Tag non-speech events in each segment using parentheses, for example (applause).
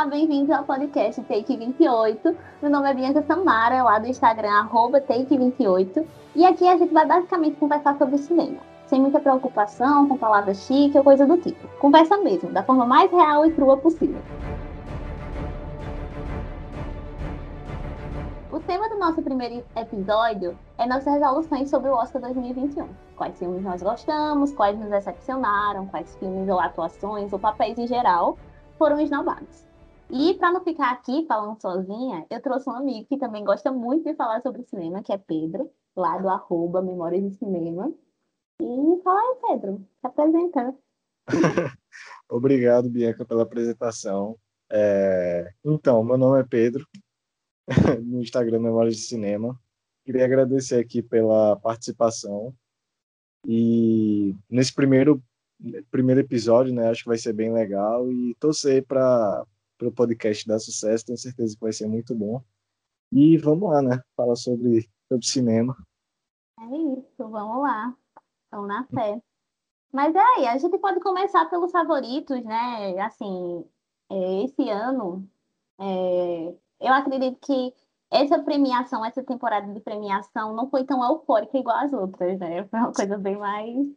Olá, bem-vindos ao podcast Take 28. Meu nome é Bianca Samara, lá do Instagram, arroba Take28. E aqui a gente vai basicamente conversar sobre cinema. Sem muita preocupação, com palavras chique ou coisa do tipo. Conversa mesmo, da forma mais real e crua possível. O tema do nosso primeiro episódio é nossas resoluções sobre o Oscar 2021. Quais filmes nós gostamos, quais nos decepcionaram, quais filmes ou atuações ou papéis em geral foram esnobados. E para não ficar aqui falando sozinha, eu trouxe um amigo que também gosta muito de falar sobre cinema, que é Pedro, lá do arroba Memórias de Cinema. E fala aí, Pedro, se apresenta. (laughs) Obrigado, Bianca, pela apresentação. É... Então, meu nome é Pedro, (laughs) no Instagram Memórias de Cinema. Queria agradecer aqui pela participação. E nesse primeiro primeiro episódio, né? Acho que vai ser bem legal e torcer para o podcast dar sucesso. Tenho certeza que vai ser muito bom. E vamos lá, né? Falar sobre, sobre cinema. É isso, vamos lá. Vamos na fé. Mas é aí, a gente pode começar pelos favoritos, né? Assim, é, esse ano, é, eu acredito que essa premiação, essa temporada de premiação não foi tão eufórica igual as outras, né? Foi uma coisa bem mais.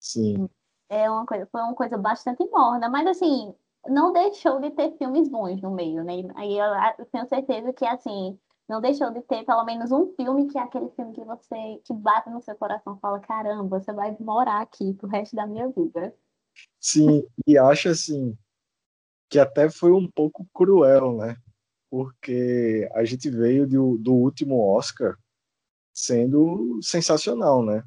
Sim é uma coisa, foi uma coisa bastante morna, mas assim, não deixou de ter filmes bons no meio, né? Aí eu, eu tenho certeza que assim, não deixou de ter pelo menos um filme que é aquele filme que você que bate no seu coração, fala caramba, você vai morar aqui pro resto da minha vida. Sim, e acho assim que até foi um pouco cruel, né? Porque a gente veio do, do último Oscar sendo sensacional, né?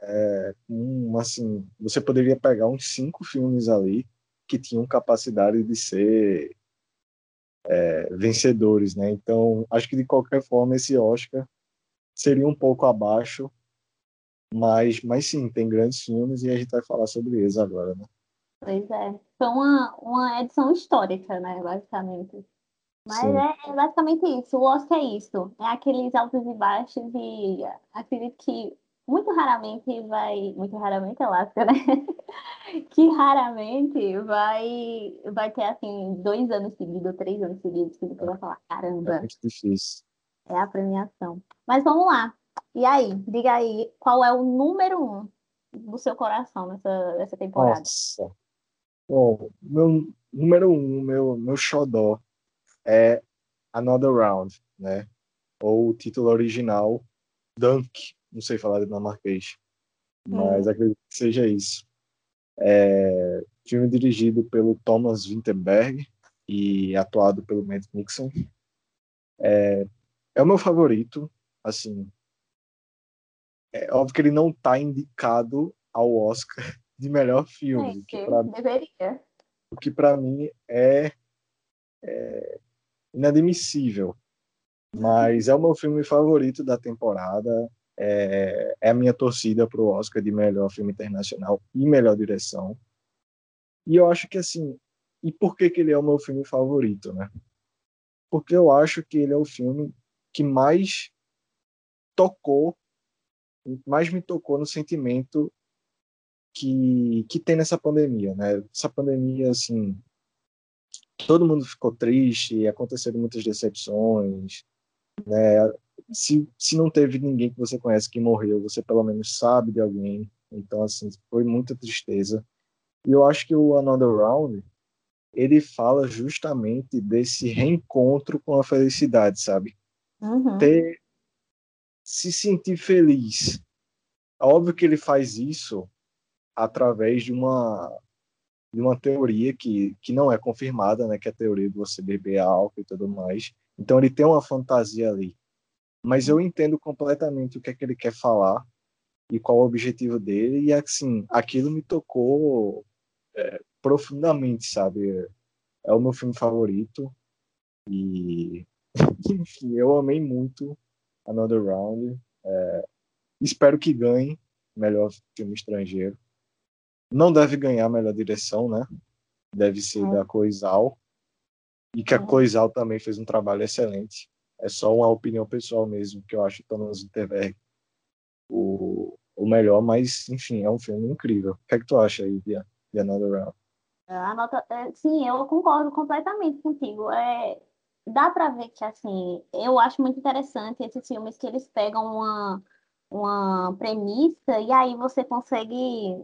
É, um, assim, você poderia pegar uns cinco filmes ali que tinham capacidade de ser é, vencedores, né? Então, acho que de qualquer forma esse Oscar seria um pouco abaixo, mas, mas sim, tem grandes filmes e a gente vai falar sobre eles agora, né? Pois é, foi uma, uma edição histórica, né, basicamente. Mas é, é, basicamente isso, o Oscar é isso, é aqueles altos e baixos e acredito que muito raramente vai, muito raramente é lasca, né? (laughs) que raramente vai, vai ter assim dois anos seguidos, três anos seguidos que você vai falar, caramba. É muito difícil. É a premiação. Mas vamos lá. E aí, diga aí, qual é o número um do seu coração nessa, nessa temporada? Nossa. Bom, meu número um, meu, meu xodó é Another Round, né? Ou o título original, Dunk, não sei falar dinamarquês, mas hum. acredito que seja isso. É, filme dirigido pelo Thomas Winterberg e atuado pelo Matt Nixon. É, é o meu favorito, assim. É óbvio que ele não está indicado ao Oscar (laughs) de melhor filme. É, que pra, deveria. O que para mim é, é inadmissível. Mas é o meu filme favorito da temporada é, é a minha torcida para o Oscar de melhor filme internacional e melhor direção. E eu acho que assim, e por que, que ele é o meu filme favorito, né? Porque eu acho que ele é o filme que mais tocou, mais me tocou no sentimento que, que tem nessa pandemia, né? Essa pandemia, assim, todo mundo ficou triste, aconteceram muitas decepções, né? Se, se não teve ninguém que você conhece que morreu, você pelo menos sabe de alguém. Então, assim, foi muita tristeza. E eu acho que o Another Round, ele fala justamente desse reencontro com a felicidade, sabe? Uhum. Ter, se sentir feliz. Óbvio que ele faz isso através de uma de uma teoria que, que não é confirmada, né, que é a teoria de você beber álcool e tudo mais. Então ele tem uma fantasia ali mas eu entendo completamente o que é que ele quer falar e qual o objetivo dele e assim aquilo me tocou é, profundamente sabe é o meu filme favorito e (laughs) enfim eu amei muito Another Round é, espero que ganhe melhor filme estrangeiro não deve ganhar melhor direção né deve ser é. da Coisal e que a é. Coisal também fez um trabalho excelente é só uma opinião pessoal mesmo, que eu acho o Thomas Winterberg o, o melhor, mas, enfim, é um filme incrível. O que é que tu acha aí de, de Another Round? A nota, é, sim, eu concordo completamente contigo. É, dá para ver que, assim, eu acho muito interessante esses filmes que eles pegam uma, uma premissa e aí você consegue,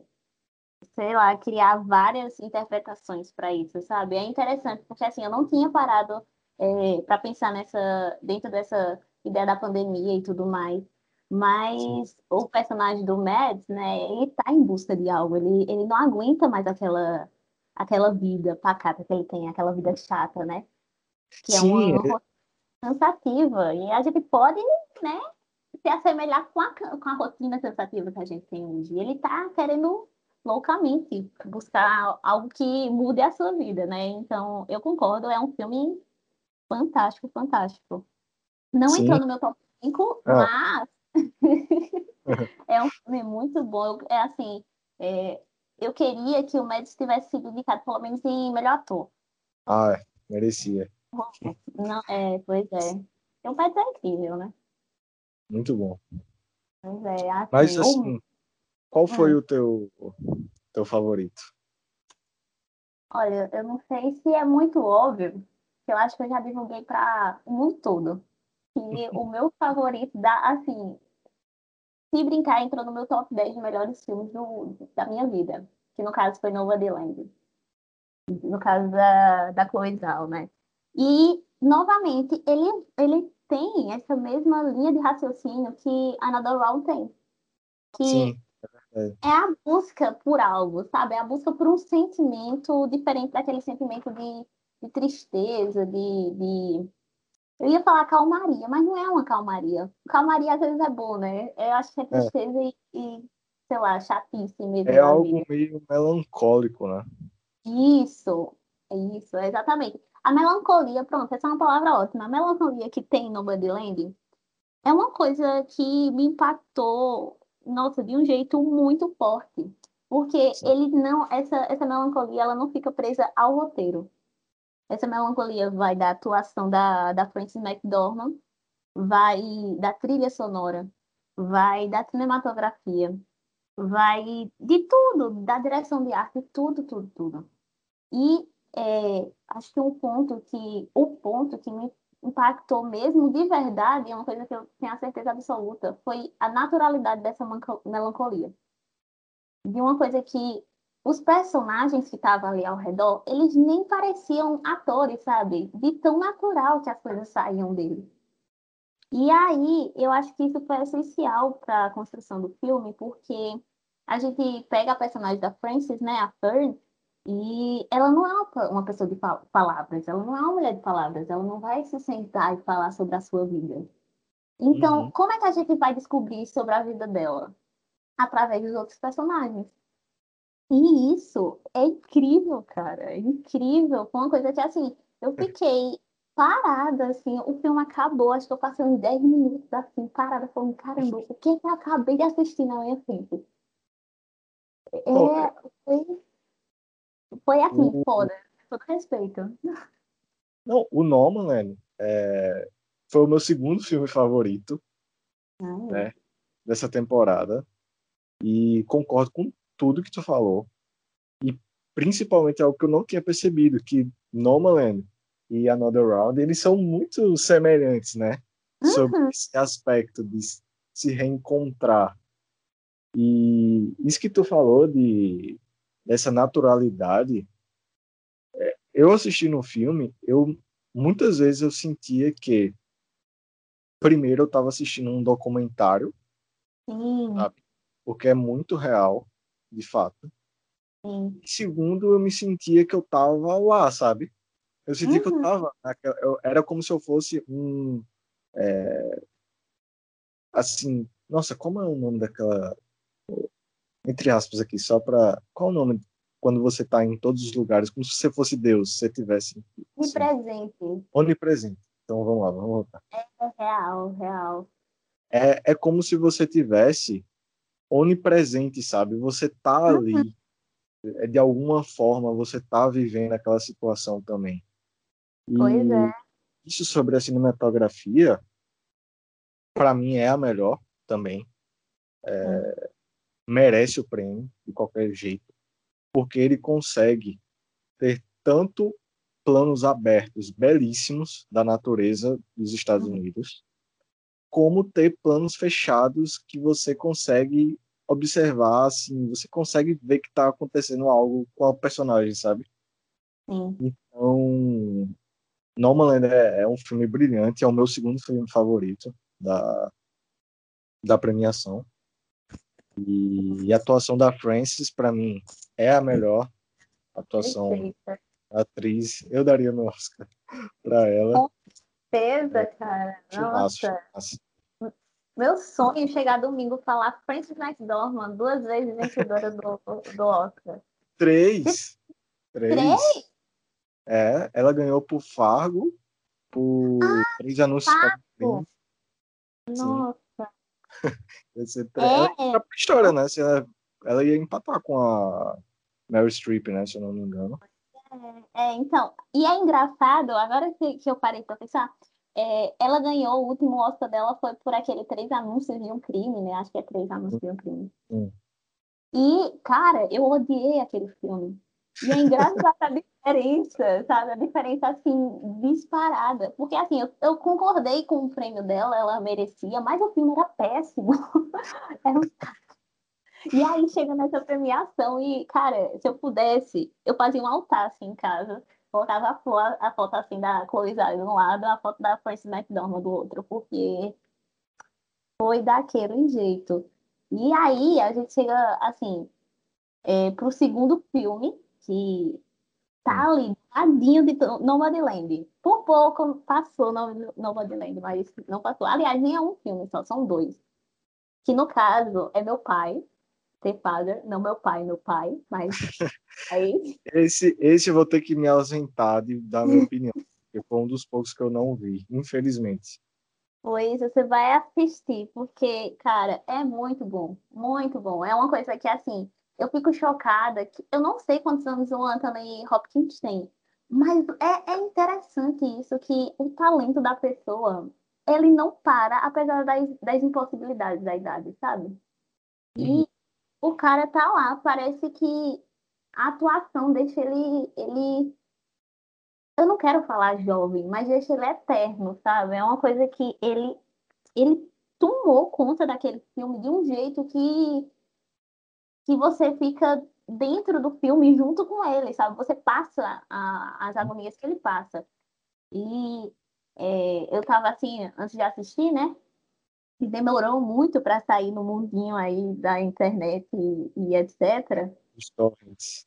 sei lá, criar várias interpretações para isso, sabe? É interessante, porque, assim, eu não tinha parado é, para pensar nessa, dentro dessa ideia da pandemia e tudo mais. Mas o personagem do Mads, né, ele tá em busca de algo, ele, ele não aguenta mais aquela, aquela vida pacata que ele tem, aquela vida chata, né? Que é uma, uma rotina cansativa. E a gente pode, né, se assemelhar com a, com a rotina cansativa que a gente tem hoje. Ele tá querendo loucamente buscar algo que mude a sua vida, né? Então, eu concordo, é um filme fantástico, fantástico. Não Sim. entrou no meu top 5, ah. mas (laughs) é um filme muito bom. É assim, é, eu queria que o Mads tivesse sido indicado pelo menos em melhor ator. Ah, é, merecia. Não, é, pois é. O Mads é incrível, né? Muito bom. Pois é, assim, Mas assim, qual foi hum. o teu, teu favorito? Olha, eu não sei se é muito óbvio, que eu acho que eu já divulguei para o mundo todo. E o meu favorito da, assim, se brincar, entrou no meu top 10 de melhores filmes do, da minha vida. Que no caso foi Nova Land. No caso da, da Chloe Zhao, né? E, novamente, ele, ele tem essa mesma linha de raciocínio que Another Round tem. Que Sim, é, é a busca por algo, sabe? É a busca por um sentimento diferente daquele sentimento de, de tristeza, de, de eu ia falar calmaria, mas não é uma calmaria. Calmaria às vezes é bom, né? Eu acho que é, é. tristeza é. E, e, sei lá, chatice mesmo. É algo vida. meio melancólico, né? Isso, isso, exatamente. A melancolia, pronto, essa é uma palavra ótima. A melancolia que tem no Bodyland é uma coisa que me impactou, nossa, de um jeito muito forte. Porque ele não, essa, essa melancolia, ela não fica presa ao roteiro. Essa melancolia vai da atuação da, da Frances McDormand, vai da trilha sonora, vai da cinematografia, vai de tudo, da direção de arte, tudo, tudo, tudo. E é, acho que um ponto que o ponto que me impactou mesmo de verdade, é uma coisa que eu tenho a certeza absoluta, foi a naturalidade dessa melancolia. De uma coisa que os personagens que estavam ali ao redor, eles nem pareciam atores, sabe? De tão natural que as coisas saíam dele. E aí, eu acho que isso foi essencial para a construção do filme, porque a gente pega a personagem da Frances, né, a Fern, e ela não é uma pessoa de palavras, ela não é uma mulher de palavras, ela não vai se sentar e falar sobre a sua vida. Então, uhum. como é que a gente vai descobrir sobre a vida dela? Através dos outros personagens. E isso é incrível, cara. É incrível. Foi uma coisa que, assim, eu fiquei parada, assim, o filme acabou, acho que eu passei uns 10 minutos, assim, parada, falando, caramba, o que que eu acabei de assistir na minha frente? É, foi, foi assim, o... foda, todo respeito. Não, o Nomadland é, foi o meu segundo filme favorito, ah, é. né, dessa temporada, e concordo com tudo que tu falou. E principalmente algo que eu não tinha percebido, que Nomadland e Another Round, eles são muito semelhantes, né? Uhum. Sobre esse aspecto de se reencontrar. E isso que tu falou de dessa naturalidade, é, eu assistindo o filme, eu muitas vezes eu sentia que primeiro eu estava assistindo um documentário, sabe? Porque é muito real de fato. Sim. Segundo, eu me sentia que eu tava lá, sabe? Eu sentia uhum. que eu uhum. tava. Eu, era como se eu fosse um. É, assim, nossa, como é o nome daquela. Entre aspas aqui, só para. Qual o nome quando você tá em todos os lugares? Como se você fosse Deus, se você tivesse. Assim, Onipresente. Onipresente. Então vamos lá, vamos voltar. É real, real. É, é como se você tivesse onipresente, sabe? Você tá ali, uhum. de alguma forma, você tá vivendo aquela situação também. E pois é. Isso sobre a cinematografia, para mim é a melhor também. É, merece o prêmio de qualquer jeito, porque ele consegue ter tanto planos abertos belíssimos da natureza dos Estados Uhum. Unidos, como ter planos fechados que você consegue observar, assim, você consegue ver que está acontecendo algo com a personagem, sabe? Sim. Então, Nomadland é, é um filme brilhante, é o meu segundo filme favorito da, da premiação. E, e a atuação da Frances, para mim, é a melhor atuação Perfeita. atriz. Eu daria meu Oscar para ela. Certeza, cara. Filmaço, Nossa. Meu sonho é chegar domingo falar Frances McDormand, duas vezes vencedora do, do Oscar. Três. Três. Três? É, ela ganhou por Fargo, por três anúncios Fargo. Nossa. (laughs) Ia ser tre- Ela É, ia pra história, né? Se ela, ela ia empatar com a Meryl Streep, né? Se eu não me engano. é, então, e é engraçado, agora que, que eu parei pra pensar, é, ela ganhou, o último Oscar dela foi por aquele Três Anúncios de um Crime, né? Acho que é Três Anúncios de um Crime. Hum. E, cara, eu odiei aquele filme. E é engraçado (laughs) a diferença, sabe? A diferença, assim, disparada. Porque, assim, eu, eu concordei com o prêmio dela, ela merecia, mas o filme era péssimo. (laughs) Era um E aí chega nessa premiação e, cara, se eu pudesse, eu fazia um altar assim em casa, colocava a, fo- a foto assim da Chloe Zhao de um lado, a foto da Frances McDormand do outro, porque foi daquele jeito. E aí a gente chega assim é, pro segundo filme, que tá ali, tadinho de Nomadland. Por pouco passou no- Nomadland, mas não passou. Aliás, nem é um filme, só são dois. Que no caso é meu pai, The Father, não meu pai, meu pai, mas (laughs) aí Esse, esse eu vou ter que me ausentar de dar minha opinião. Porque foi um dos poucos que eu não vi, infelizmente. Pois você vai assistir, porque, cara, é muito bom, muito bom. É uma coisa que, assim, eu fico chocada, que eu não sei quantos anos o Anthony Hopkins tem, mas é, é interessante isso, que o talento da pessoa, ele não para, apesar das, das impossibilidades da idade, sabe? E o cara tá lá, parece que a atuação deixa ele, ele eu não quero falar jovem, mas deixa ele eterno, sabe? É uma coisa que ele, ele tomou conta daquele filme de um jeito que, que você fica dentro do filme junto com ele, sabe? Você passa a- as agonias que ele passa. E é, eu tava assim, antes de assistir, né? E demorou muito para sair no mundinho aí da internet e, e etc Os torrents.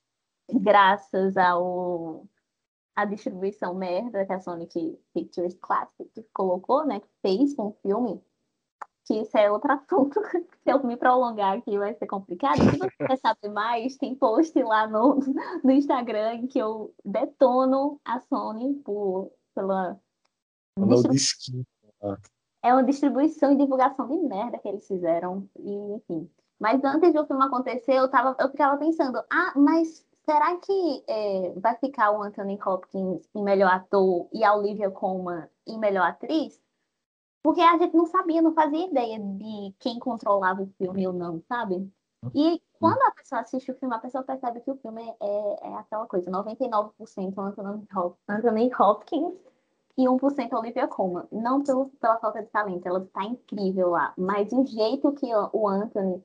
graças ao a distribuição merda que a Sonic Pictures Classic colocou, né, que fez com o filme, que isso é outro assunto, (laughs) se eu me prolongar aqui vai ser complicado. Se você quer saber mais, tem post lá no, no Instagram em que eu detono a Sony por, pela distribu- disse que é uma distribuição e divulgação de merda que eles fizeram, e enfim. Mas antes do filme acontecer, eu, tava, eu ficava pensando, ah, mas será que é, vai ficar o Anthony Hopkins em melhor ator e a Olivia Colman em melhor atriz? Porque a gente não sabia, não fazia ideia de quem controlava o filme ou não, sabe? E quando a pessoa assiste o filme, a pessoa percebe que o filme é, é aquela coisa, 99% Anthony, Hop- Anthony Hopkins e 1% Olivia Colman. Não pelo, pela falta de talento, ela tá incrível lá. Mas o jeito que o o Anthony,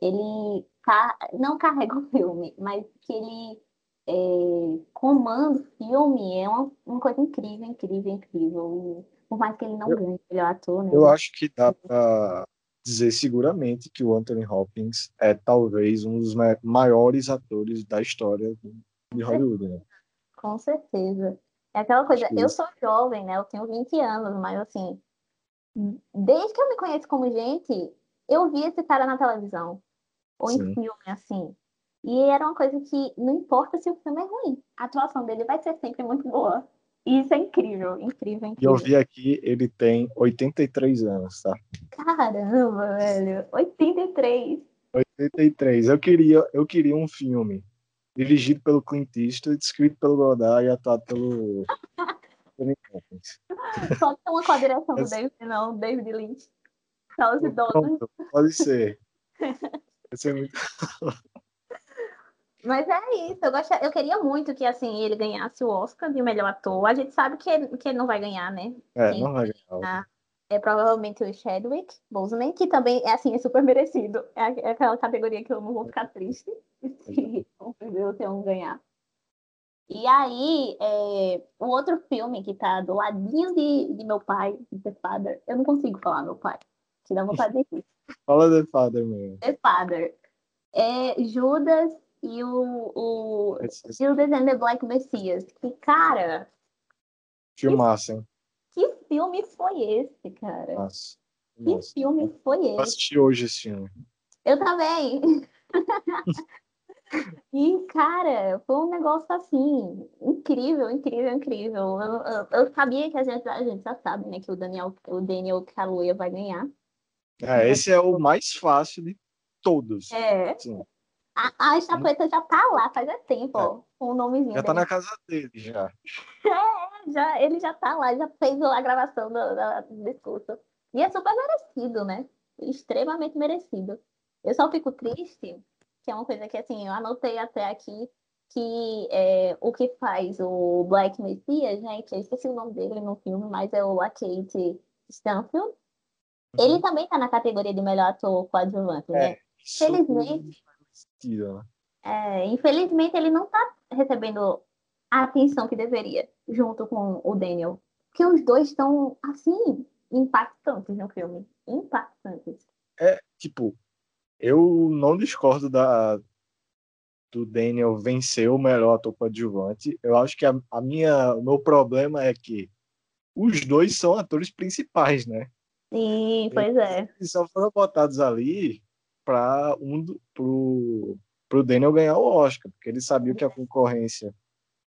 ele ca- não carrega o filme, mas que ele é, comanda o filme é uma, uma coisa incrível, incrível, incrível. E por mais que ele não Eu- ganhe melhor ator, né? eu acho que dá pra dizer seguramente que o Anthony Hopkins é talvez um dos ma- maiores atores da história de Hollywood, né? Com certeza. É aquela coisa, eu sou jovem, né? Eu tenho 20 anos, mas assim, desde que eu me conheço como gente, eu vi esse cara na televisão ou em Sim. filme, assim. E era uma coisa que não importa se o filme é ruim, a atuação dele vai ser sempre muito boa. E isso é incrível, incrível, E eu incrível. vi aqui, ele tem 83 anos, tá? Caramba, velho. 83. 83. Eu queria, eu queria um filme dirigido pelo Clint Eastwood, escrito pelo Godard e atuado pelo (laughs) Anthony Hopkins. Pode ter uma do (laughs) David, não, David Lynch. Só os idosos. Pode ser. (laughs) Vai ser muito... Mas é isso, eu, gost... eu queria muito que assim ele ganhasse o Oscar de melhor ator. A gente sabe que ele, que ele não vai ganhar, né? É, Quem não vai ganhar. É provavelmente o Chadwick Boseman, que também é assim, é super merecido. É, é aquela categoria que eu não vou ficar triste se o primeiro ter um ganhar. E aí, é, o outro filme que tá do ladinho de, de meu pai, The Father, eu não consigo falar meu pai, que dá vontade de rir. (laughs) Fala The Father mesmo. The Father. É Judas e o, o Judas and the Black Messiah. Que, cara. Filmaço, hein? Que filme foi esse, cara? Nossa. Que Nossa. filme foi esse? Eu assisti hoje esse filme. Eu também. (laughs) e, cara, foi um negócio assim, incrível, incrível, incrível. Eu, eu, eu, sabia que a gente, a gente já sabe, né, que o Daniel, o Daniel Kaluuya vai ganhar. É, esse é o mais fácil de todos. É. Sim. A, a já tá lá faz tempo, é. ó, com o nomezinho. Já tá dele. na casa dele, já. (laughs) É, já, ele já tá lá, já fez a gravação do, do discurso. E é super merecido, né? Extremamente merecido. Eu só fico triste, que é uma coisa que, assim, eu anotei até aqui, que é, o que faz o Black Messiah, gente, eu esqueci o nome dele no filme, mas é o Kate Stanfield. Uhum. Ele também tá na categoria de melhor ator coadjuvante, né? É, Felizmente, né? É, infelizmente, ele não está recebendo a atenção que deveria, junto com o Daniel. Porque os dois estão, assim, impactantes no filme. Impactantes. É, tipo, eu não discordo da, do Daniel vencer o melhor ator coadjuvante. Eu acho que a, a, minha, o meu problema é que os dois são atores principais, né? Sim, pois é. Eles só foram botados ali para um pro, pro Daniel ganhar o Oscar, porque ele sabia que a concorrência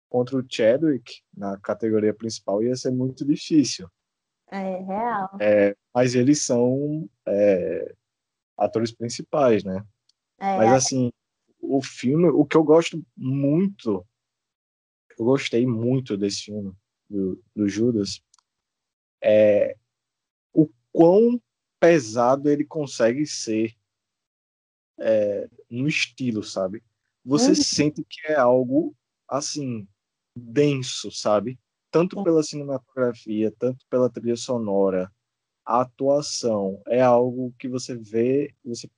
contra o Chadwick na categoria principal ia ser muito difícil. É real. É, mas eles são é, atores principais, né? É, mas assim, o filme, o que eu gosto muito, eu gostei muito desse filme do, do Judas, é o quão pesado ele consegue ser é, no estilo, sabe? Você uhum. sente que é algo assim denso, sabe? Tanto pela cinematografia, tanto pela trilha sonora, a atuação é algo que você vê, você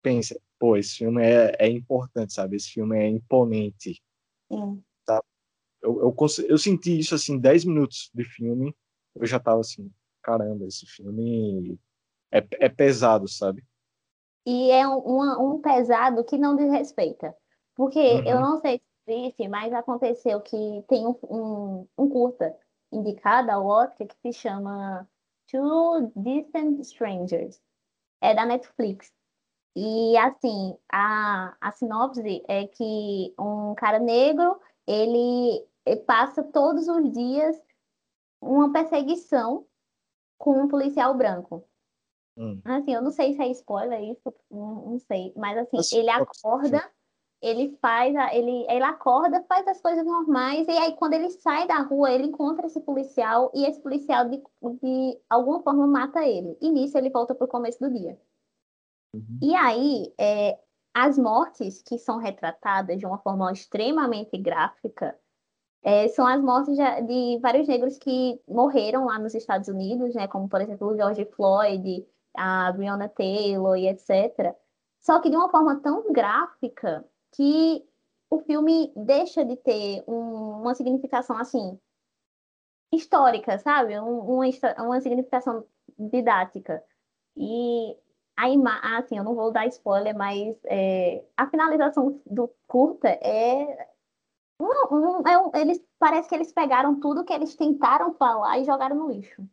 pensa, pô, esse filme é, é importante, sabe? Esse filme é imponente. Sim. Tá? Eu, eu, eu senti isso assim, 10 minutos de filme, eu já tava assim, caramba, esse filme é, é pesado, sabe? E é um, um pesado que não desrespeita. Porque uhum. eu não sei se existe, mas aconteceu que tem um, um, um curta indicado ao Oscar que se chama Two Distant Strangers. É da Netflix. E assim, a, a sinopse é que um cara negro, ele, passa todos os dias uma perseguição com um policial branco. Hum. Assim, eu não sei se é spoiler isso, não, não sei. Mas assim, ele acorda, ele faz, a, ele, ele acorda, faz as coisas normais, e aí quando ele sai da rua, ele encontra esse policial, e esse policial de, de alguma forma mata ele. E nisso ele volta pro começo do dia. Uhum. E aí, é, as mortes que são retratadas de uma forma extremamente gráfica é, são as mortes de, de, vários negros que morreram lá nos Estados Unidos, né, como por exemplo o George Floyd, a Breonna Taylor e etc. Só que de uma forma tão gráfica que o filme deixa de ter um, uma significação assim histórica, sabe? Um, uma, uma significação didática. E a ima assim, eu não vou dar spoiler, mas é, a finalização do curta é, um, um, é um, eles parece que eles pegaram tudo que eles tentaram falar e jogaram no lixo.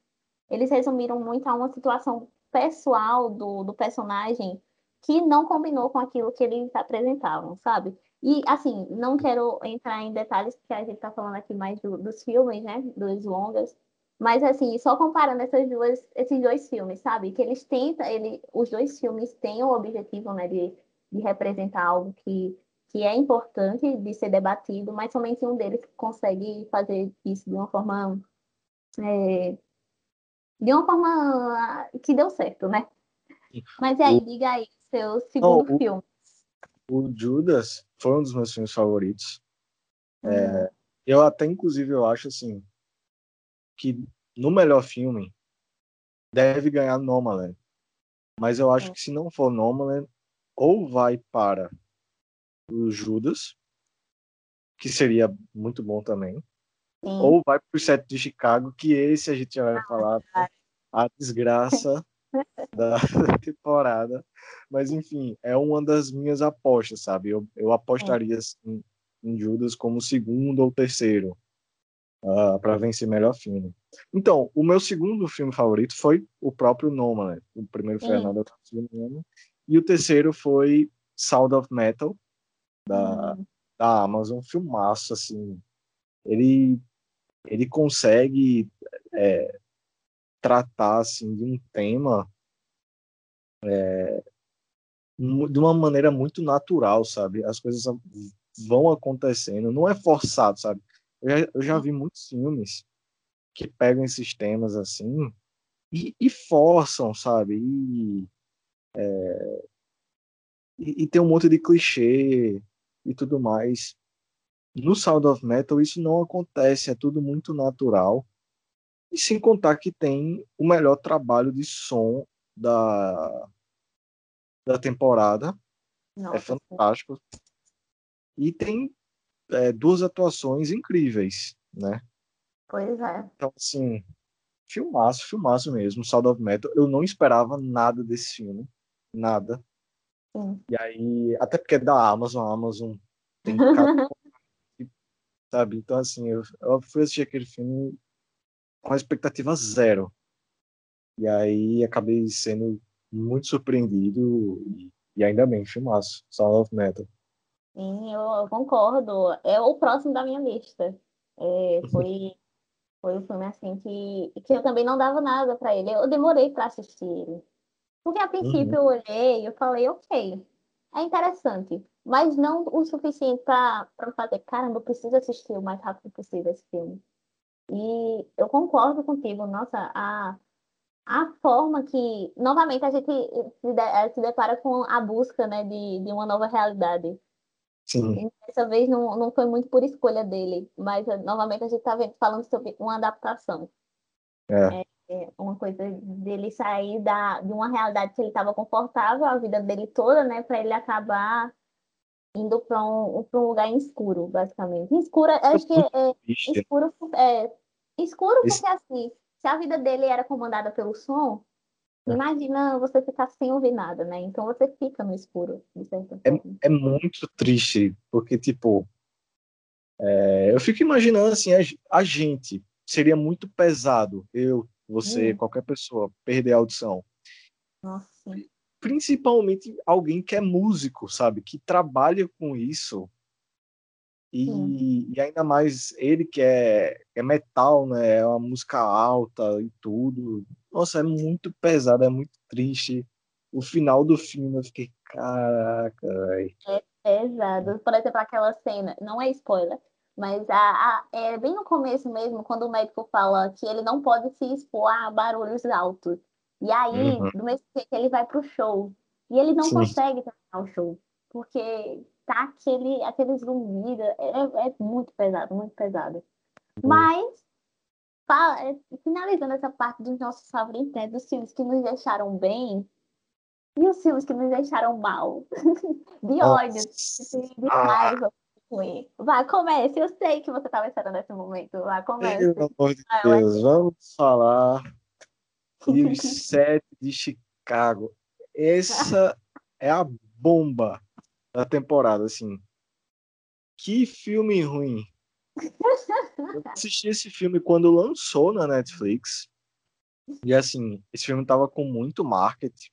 Eles resumiram muito a uma situação pessoal do, do personagem que não combinou com aquilo que eles apresentavam, sabe? E, assim, não quero entrar em detalhes, porque a gente está falando aqui mais do, dos filmes, né? Dos longas. Mas, assim, só comparando essas duas, esses dois filmes, sabe? Que eles tentam, ele, os dois filmes têm o objetivo, né? De, de representar algo que, que é importante de ser debatido, mas somente um deles consegue fazer isso de uma forma é, de uma forma que deu certo, né? Mas aí, diga aí, seu segundo Não, filme. o Judas foi um dos meus filmes favoritos. Uhum. É, eu até, inclusive, eu acho assim que no melhor filme deve ganhar Nomadland. Mas eu acho Sim. que se não for Nomadland, ou vai para o Judas, que seria muito bom também, Sim. ou vai para o set de Chicago, que esse a gente já vai falar cara. a desgraça (laughs) (laughs) da (laughs) temporada. Mas enfim, é uma das minhas apostas, sabe? Eu, eu apostaria assim, em Judas como segundo ou terceiro para vencer melhor filme. Então, o meu segundo filme favorito foi o próprio Noma, né? O primeiro foi Sim. Another Noma, e o terceiro foi Sound of Metal da, Hum, da Amazon, filmaço assim. Ele ele consegue é, tratar assim de um tema é, de uma maneira muito natural, sabe? As coisas vão acontecendo, não é forçado, sabe? Eu já, eu já vi muitos filmes que pegam esses temas assim e, e forçam, sabe? E, é, e, e tem um monte de clichê e tudo mais. No Sound of Metal isso não acontece, é tudo muito natural. E sem contar que tem o melhor trabalho de som da, da temporada, nossa, é fantástico. E tem é, duas atuações incríveis, né? Pois é. Então, assim, filmaço, filmaço mesmo, Sound of Metal. Eu não esperava nada desse filme, nada. Sim. E aí, até porque é da Amazon, a Amazon tem cada (laughs) sabe? Então, assim, eu, eu fui assistir aquele filme com a expectativa zero. E aí acabei sendo muito surpreendido e, e ainda bem, filmaço, Sound of Metal. Sim, eu, eu concordo. É o próximo da minha lista. É, foi, foi um filme assim que, que eu também não dava nada pra ele. Eu demorei pra assistir ele. Porque a princípio eu olhei e eu falei, ok, é interessante, mas não o suficiente pra fazer, caramba, eu preciso assistir o mais rápido possível esse filme. E eu concordo contigo, nossa, a, a forma que, novamente, a gente se, de- se depara com a busca, né, de, de uma nova realidade. Sim, E dessa vez não, não foi muito por escolha dele, mas eh, novamente a gente está falando sobre uma adaptação. é, É uma coisa dele sair da, de uma realidade que ele estava confortável a vida dele toda, né, para ele acabar indo para um, pra um lugar escuro, basicamente. Escuro, acho que é, triste. escuro, é, escuro Esse- porque assim, se a vida dele era comandada pelo som, É. imagina você ficar sem ouvir nada, né? Então você fica no escuro, de certa forma. é muito triste, porque, tipo, é, eu fico imaginando, assim, a, a gente, seria muito pesado, eu, você, Hum. qualquer pessoa, perder a audição. Nossa. Principalmente alguém que é músico, sabe? Que trabalha com isso. E, e ainda mais ele que é, é metal, né? É uma música alta e tudo. Nossa, é muito pesado, é muito triste. O final do filme eu fiquei, caraca, velho. Pesado. Por exemplo, aquela cena, não é spoiler, mas a, a- é bem no começo mesmo, quando o médico fala que ele não pode se expor a barulhos altos. E aí, Uhum. do mesmo jeito, ele vai pro show. E ele não Sim. consegue terminar o show. Porque tá aquele, aquele zumbido. É, é muito pesado, muito pesado. Mas, fa- é, finalizando essa parte dos nossos favoritos, né, dos filmes que nos deixaram bem e os filmes que nos deixaram mal. (laughs) De ódio, de, de Ah. raiva. ruim. Vai, comece. Eu sei que você estava esperando esse momento. Vai, comece. Pelo amor de Ah, Deus, vamos falar de Os (laughs) Sete de Chicago. Essa é a bomba da temporada, assim. Que filme ruim. Eu assisti esse filme quando lançou na Netflix. E assim, esse filme tava com muito marketing.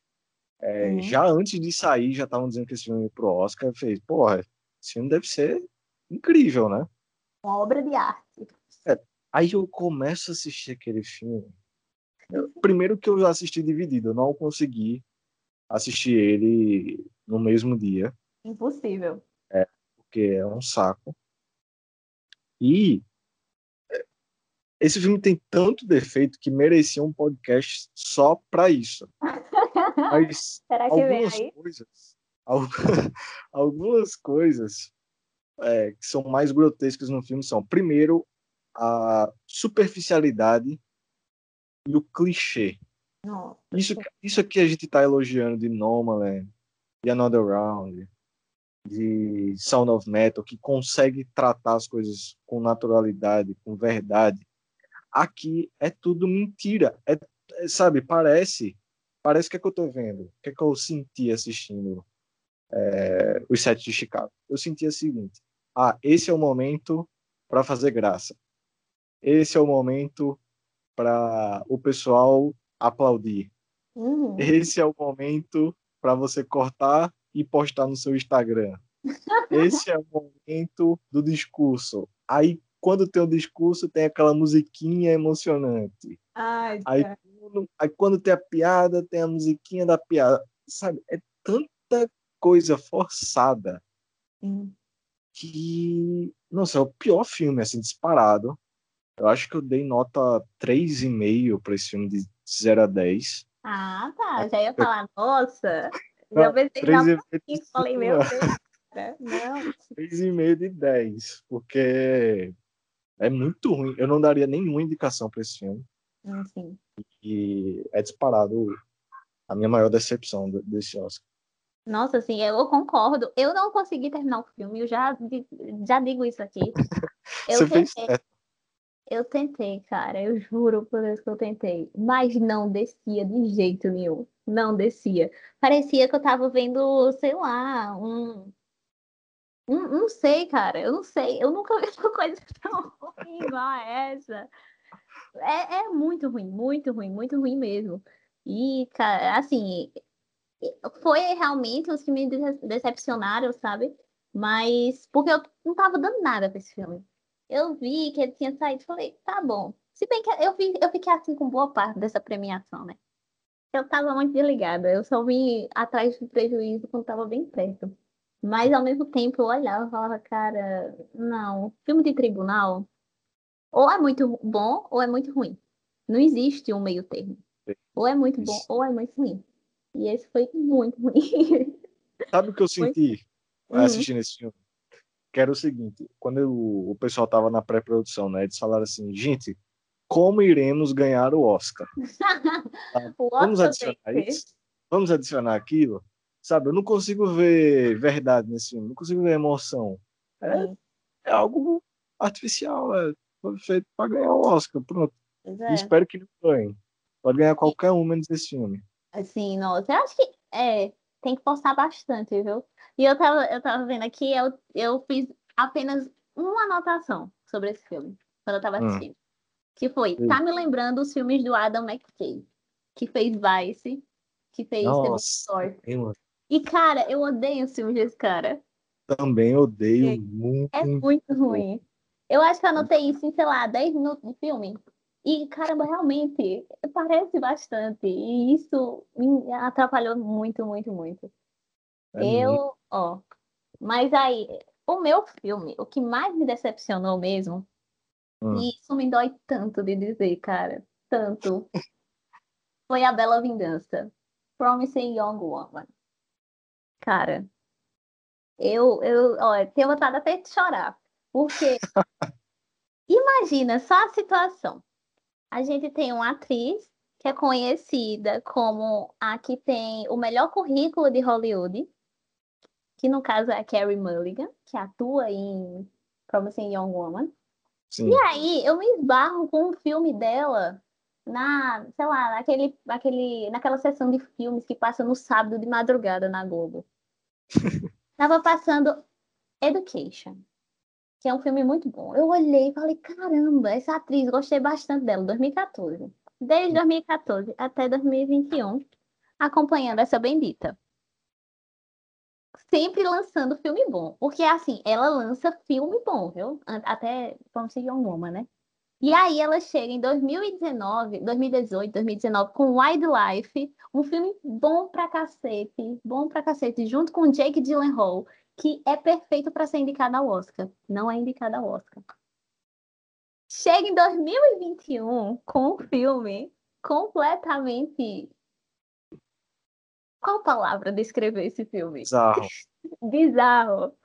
É, Uhum. Já antes de sair, já estavam dizendo que esse filme ia pro Oscar. Eu falei, porra, esse filme deve ser incrível, né? Uma obra de arte. Aí eu começo a assistir aquele filme. Primeiro que eu assisti dividido, eu não consegui assistir ele no mesmo dia, Impossível. porque é um saco. E é, esse filme tem tanto defeito que merecia um podcast só pra isso. (laughs) Mas Será que vem algumas aí? coisas, (laughs) algumas coisas é, que são mais grotescas no filme são, primeiro, a superficialidade e o clichê. Isso, isso aqui a gente está elogiando de Nomadland, de Another Round, de Sound of Metal, que consegue tratar as coisas com naturalidade, com verdade. Aqui é tudo mentira. É, é sabe, parece. Parece que é que eu tô vendo. O que é que eu senti assistindo é, os sets de Chicago? Eu senti o seguinte: ah, esse é o momento para fazer graça. Esse é o momento para o pessoal aplaudir. Uhum. Esse é o momento para você cortar e postar no seu Instagram. Esse é o momento do discurso. Aí, quando tem o discurso, tem aquela musiquinha emocionante. Ai, aí, quando, aí, quando tem a piada, tem a musiquinha da piada. Sabe? É tanta coisa forçada que. Nossa, é o pior filme, assim, disparado. Eu acho que eu dei nota 3,5 para esse filme de 0 a 10. Ah, tá. Já ia falar, nossa. (laughs) Já pensei Três já e meio de falei, meu Deus. cara, Não. (laughs) 3,5 de 10, porque é muito ruim. Eu não daria nenhuma indicação para esse filme. Enfim. E é disparado a minha maior decepção desse Oscar. Nossa, assim, eu concordo. Eu não consegui terminar o filme, eu já, já digo isso aqui. (laughs) Eu Você fez tentei, certo. Eu tentei, cara, eu juro por Deus que eu tentei, mas não descia de jeito nenhum. Não descia. Parecia que eu tava vendo, sei lá, um. um- não sei, cara, eu não sei. Eu nunca vi (laughs) uma coisa tão ruim igual a essa. É, é muito ruim, muito ruim, muito ruim mesmo. E, cara, assim, foi realmente os que me dece- decepcionaram, sabe? Mas porque eu não tava dando nada pra esse filme. Eu vi que ele tinha saído falei, tá bom. Se bem que eu, vi, eu fiquei assim com boa parte dessa premiação, né? Eu tava muito desligada, eu só vim atrás do prejuízo quando tava bem perto. Mas ao mesmo tempo eu olhava e falava, cara, não, filme de tribunal ou é muito bom ou é muito ruim. Não existe um meio termo. Ou é muito bom ou é muito ruim. E esse foi muito ruim. Sabe o que eu (laughs) senti Uhum. assistindo esse filme? Que era o seguinte, quando eu- o pessoal tava na pré-produção, né? Eles falaram assim, gente, como iremos ganhar o Oscar? (laughs) O Vamos Oscar adicionar tem que isso? Vamos adicionar aquilo? Sabe, eu não consigo ver verdade nesse filme, não consigo ver emoção. É, é algo artificial, é, foi feito para ganhar o Oscar, pronto. é. espero que não ganhe. Pode ganhar qualquer um menos esse filme. Assim, nossa, eu acho que é, tem que forçar bastante, viu? E eu tava, eu tava vendo aqui, eu, eu fiz apenas uma anotação sobre esse filme, quando eu tava Hum. assistindo. Que foi, Hum. tá me lembrando os filmes do Adam McKay, que fez Vice, que fez The Nossa, eu E, cara, eu odeio os filmes desse cara. também odeio É. muito. É muito ruim. Eu acho que eu anotei isso em, sei lá, 10 minutos de filme. E, caramba, realmente, parece bastante. E isso me atrapalhou muito, muito, muito. É muito. Eu, ó. Mas aí, o meu filme, o que mais me decepcionou mesmo, Hum. e isso me dói tanto de dizer, cara, tanto, foi a Bela Vingança. Promising Young Woman. Cara, eu, eu, ó, tenho vontade até de chorar. Porque (laughs) imagina só a situação. A gente tem uma atriz que é conhecida como a que tem o melhor currículo de Hollywood, que no caso é a Carey Mulligan, que atua em Promising Young Woman. Sim. E aí eu me esbarro com um filme dela na, sei lá, naquele, naquele, naquela sessão de filmes que passa no sábado de madrugada na Globo. (laughs) Tava passando Education, que é um filme muito bom. Eu olhei e falei, caramba, essa atriz, gostei bastante dela, 2014. Desde 2014 até 2021, acompanhando essa bendita. Sempre lançando filme bom. Porque, assim, ela lança filme bom, viu? Até Promising Young Woman, né? E aí ela chega em 2019, 2018, 2019 com Wildlife, um filme bom pra cacete, bom pra cacete, junto com Jake Gyllenhaal, que é perfeito pra ser indicado ao Oscar. Não é indicado ao Oscar. Chega em 2021 com um filme completamente Qual palavra descrever esse filme? Bizarro. (laughs) Bizarro.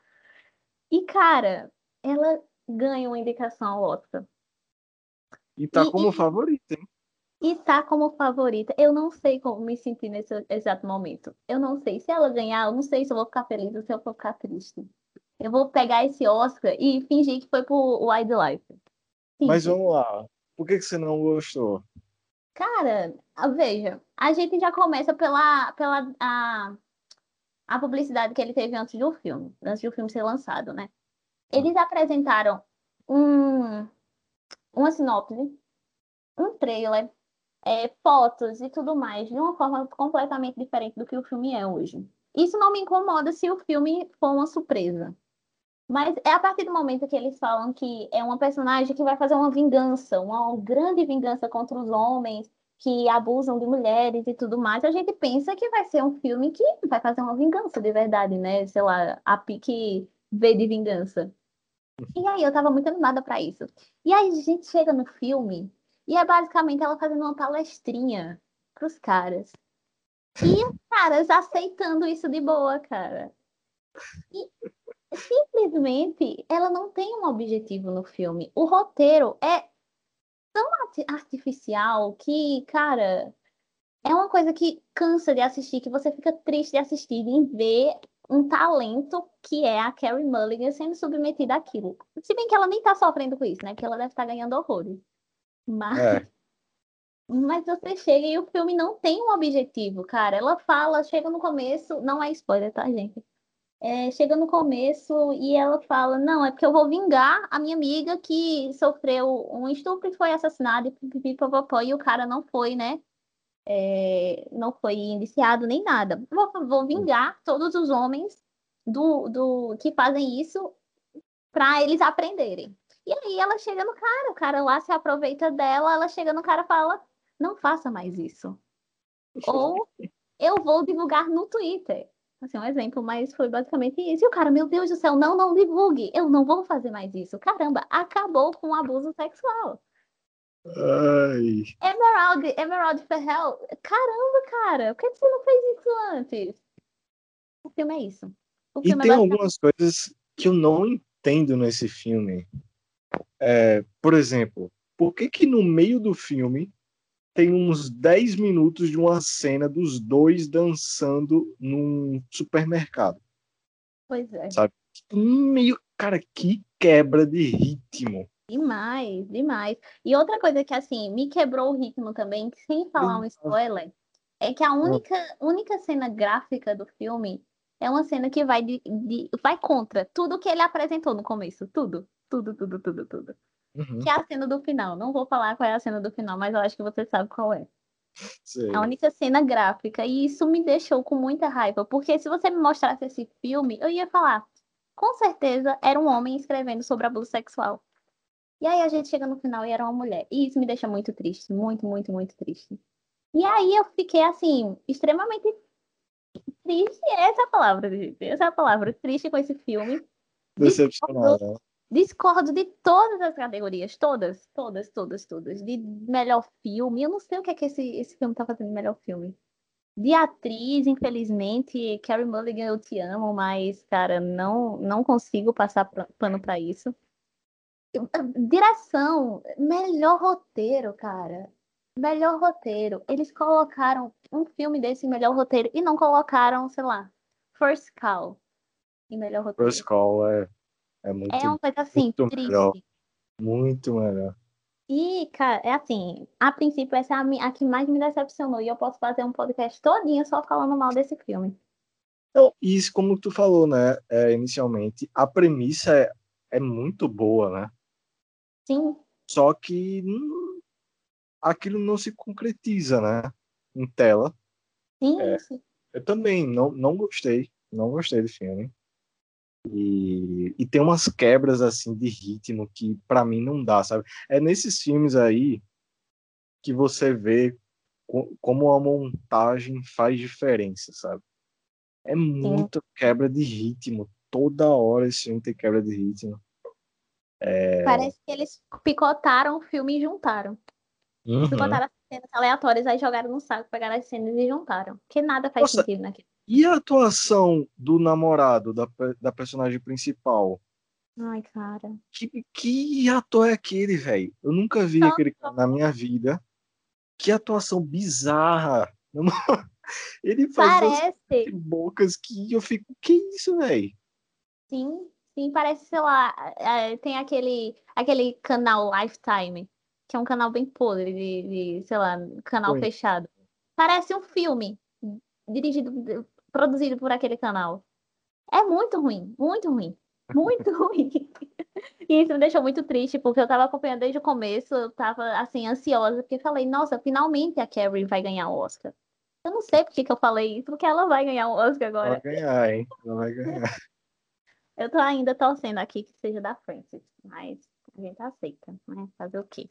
E, cara, ela ganha uma indicação ao Oscar. E tá E- como e- favorita, hein? E tá como favorita. Eu não sei como me sentir nesse exato momento. Eu não sei. Se ela ganhar, eu não sei se eu vou ficar feliz ou se eu vou ficar triste. Eu vou pegar esse Oscar e fingir que foi pro Wildlife. Mas Fingir. vamos lá. Por que, que você não gostou? Cara, veja, a gente já começa pela, pela a, a publicidade que ele teve antes do filme, antes do filme ser lançado, né? Eles apresentaram um, uma sinopse, um trailer, é, fotos e tudo mais, de uma forma completamente diferente do que o filme é hoje. Isso não me incomoda se o filme for uma surpresa. Mas é a partir do momento que eles falam que é uma personagem que vai fazer uma vingança, uma grande vingança contra os homens que abusam de mulheres e tudo mais, a gente pensa que vai ser um filme que vai fazer uma vingança de verdade, né? Sei lá, a pique V de vingança. E aí eu tava muito animada pra isso. E aí a gente chega no filme e é basicamente ela fazendo uma palestrinha pros caras. E os caras aceitando isso de boa, cara. E simplesmente ela não tem um objetivo no filme. O roteiro é tão arti- artificial que, cara, é uma coisa que cansa de assistir, que você fica triste de assistir, em ver um talento que é a Carrie Mulligan sendo submetida àquilo. Se bem que ela nem tá sofrendo com isso, né? Que ela deve estar ganhando horrores. Mas, É. mas você chega e o filme não tem um objetivo, cara. Ela fala, chega no começo, não é spoiler, tá, gente? É, chega no começo e ela fala: Não, é porque eu vou vingar a minha amiga que sofreu um estupro e foi assassinada, e pipipipopopó, e o cara não foi, né? É, não foi indiciado nem nada. Vou, vou vingar todos os homens do, do que fazem isso para eles aprenderem. E aí ela chega no cara, o cara lá se aproveita dela, ela chega no cara e fala: Não faça mais isso. Ou eu vou divulgar no Twitter. Assim, um exemplo, mas foi basicamente isso. E o cara, meu Deus do céu, não, não divulgue. Eu não vou fazer mais isso. Caramba, acabou com o abuso sexual. Ai. Emerald, Emerald Ferrell, caramba, cara, por que você não fez isso antes? O filme é isso. E filme tem é basicamente... algumas coisas que eu não entendo nesse filme. É, por exemplo, por que que no meio do filme tem uns 10 minutos de uma cena dos dois dançando num supermercado? Pois é. Meio, cara, que quebra de ritmo. Demais, demais. E outra coisa que, assim, me quebrou o ritmo também, sem falar um spoiler, é que a única, única cena gráfica do filme é uma cena que vai, de, de- vai contra tudo que ele apresentou no começo. Tudo, tudo, tudo, tudo, tudo. Uhum, Que é a cena do final. Não vou falar qual é a cena do final, mas eu acho que você sabe qual é. sei. A única cena gráfica. E isso me deixou com muita raiva. Porque se você me mostrasse esse filme, eu ia falar, com certeza era um homem escrevendo sobre abuso sexual. E aí a gente chega no final e era uma mulher. E isso me deixa muito triste. Muito, muito, muito triste. E aí eu fiquei assim, extremamente triste. Essa é a palavra, gente. Essa é a palavra. Triste com esse filme. Decepcionada. Discordo de todas as categorias, todas, todas, todas, todas. De melhor filme, eu não sei o que é que esse, esse filme tá fazendo de melhor filme. De atriz, infelizmente, Carrie Mulligan, eu te amo, mas, cara, não, não consigo passar pano pra isso. Eu- Direção, melhor roteiro, cara. Melhor roteiro. Eles colocaram um filme desse em melhor roteiro e não colocaram, sei lá, First Call em melhor roteiro. First Call é, é muito, É uma coisa assim, muito triste. melhor. muito melhor. E, cara, é assim, a princípio essa é a, que mais me decepcionou e eu posso fazer um podcast todinho só falando mal desse filme. Então, isso, como tu falou, né, é, inicialmente, a premissa é, é muito boa, né? Sim, Só que hum, aquilo não se concretiza, né? Em tela. sim, É. sim. Eu também não, não gostei, não gostei do filme. E, e tem umas quebras assim de ritmo que pra mim não dá, sabe? É nesses filmes aí que você vê co- como a montagem faz diferença, sabe? É muita quebra de ritmo. Toda hora esse filme tem quebra de ritmo. É. Parece que eles picotaram o filme e juntaram. Uhum. Picotaram as cenas aleatórias, aí jogaram no saco, pegaram as cenas e juntaram. Porque nada faz Nossa, sentido naquilo. E a atuação do namorado, da, da personagem principal? Ai, cara. Que, que ator é aquele, velho? Eu nunca vi Nossa. aquele cara na minha vida. Que atuação bizarra. (laughs) Ele faz bocas que eu fico, que isso, velho? sim, sim, parece, sei lá, é, tem aquele, aquele canal Lifetime, que é um canal bem podre de, de, sei lá, canal Oi. fechado. Parece um filme dirigido, produzido por aquele canal. É muito ruim, muito ruim, muito (laughs) ruim. E isso me deixou muito triste, porque eu tava acompanhando desde o começo, eu tava, assim, ansiosa, porque falei, nossa, finalmente a Carrie vai ganhar o Oscar. Eu não sei por que eu falei isso, porque ela vai ganhar o Oscar Ela agora. vai ganhar, hein? Ela vai ganhar. Eu tô ainda torcendo aqui que seja da Frances, mas a gente aceita, né? Fazer o quê?